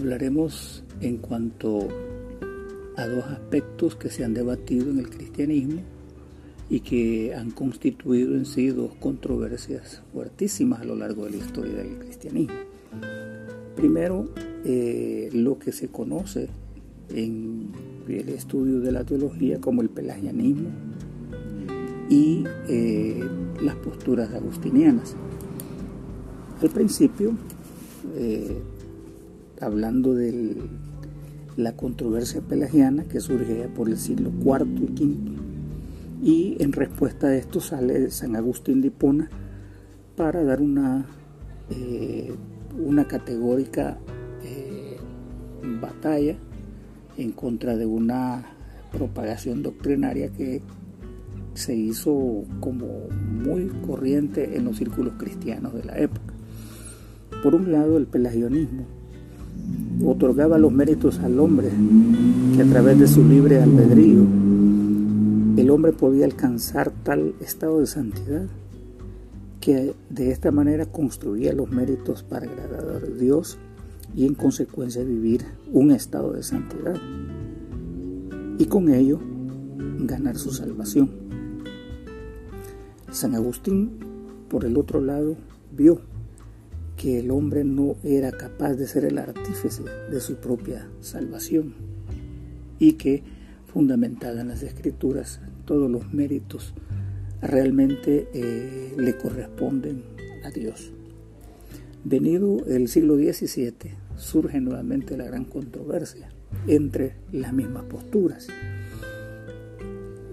hablaremos en cuanto a dos aspectos que se han debatido en el cristianismo y que han constituido en sí dos controversias fuertísimas a lo largo de la historia del cristianismo. Primero, eh, lo que se conoce en el estudio de la teología como el pelagianismo y eh, las posturas agustinianas. Al principio, eh, hablando de la controversia pelagiana que surge por el siglo IV y V, y en respuesta a esto sale San Agustín de Hipona para dar una, eh, una categórica batalla en contra de una propagación doctrinaria que se hizo como muy corriente en los círculos cristianos de la época. Por un lado, el pelagionismo otorgaba los méritos al hombre, que a través de su libre albedrío, el hombre podía alcanzar tal estado de santidad que de esta manera construía los méritos para agradar a Dios y en consecuencia vivir un estado de santidad y con ello ganar su salvación. San Agustín, por el otro lado, vio que el hombre no era capaz de ser el artífice de su propia salvación y que, fundamentada en las escrituras, todos los méritos realmente eh, le corresponden a Dios. Venido el siglo XVII, surge nuevamente la gran controversia entre las mismas posturas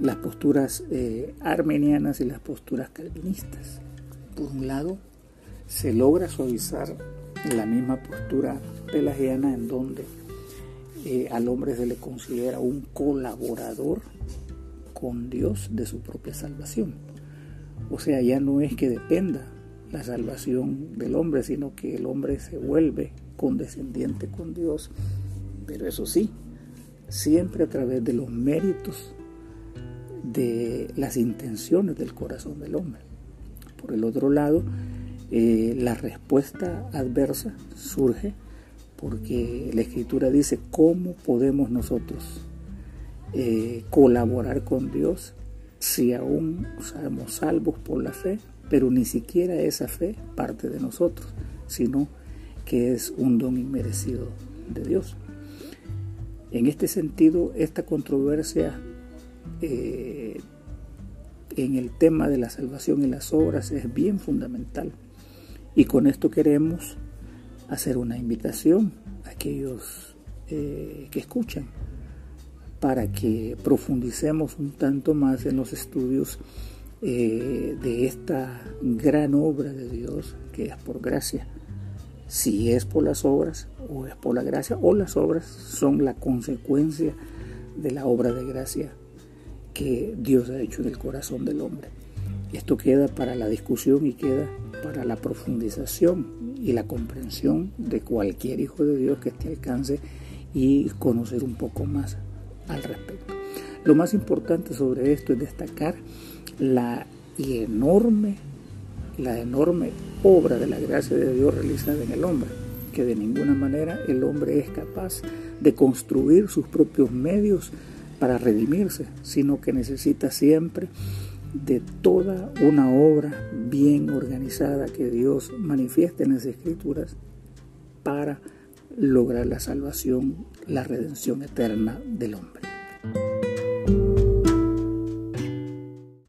las posturas eh, armenianas y las posturas calvinistas. Por un lado, se logra suavizar la misma postura pelagiana en donde eh, al hombre se le considera un colaborador con Dios de su propia salvación. O sea, ya no es que dependa la salvación del hombre, sino que el hombre se vuelve condescendiente con Dios, pero eso sí, siempre a través de los méritos de las intenciones del corazón del hombre. Por el otro lado, eh, la respuesta adversa surge porque la escritura dice cómo podemos nosotros eh, colaborar con Dios si aún somos salvos por la fe, pero ni siquiera esa fe parte de nosotros, sino que es un don inmerecido de Dios. En este sentido, esta controversia eh, en el tema de la salvación y las obras es bien fundamental. Y con esto queremos hacer una invitación a aquellos eh, que escuchan para que profundicemos un tanto más en los estudios eh, de esta gran obra de Dios que es por gracia. Si es por las obras o es por la gracia o las obras son la consecuencia de la obra de gracia que Dios ha hecho en el corazón del hombre. Esto queda para la discusión y queda para la profundización y la comprensión de cualquier hijo de Dios que esté alcance y conocer un poco más al respecto. Lo más importante sobre esto es destacar la enorme, la enorme obra de la gracia de Dios realizada en el hombre, que de ninguna manera el hombre es capaz de construir sus propios medios para redimirse, sino que necesita siempre de toda una obra bien organizada que Dios manifieste en las escrituras para lograr la salvación, la redención eterna del hombre.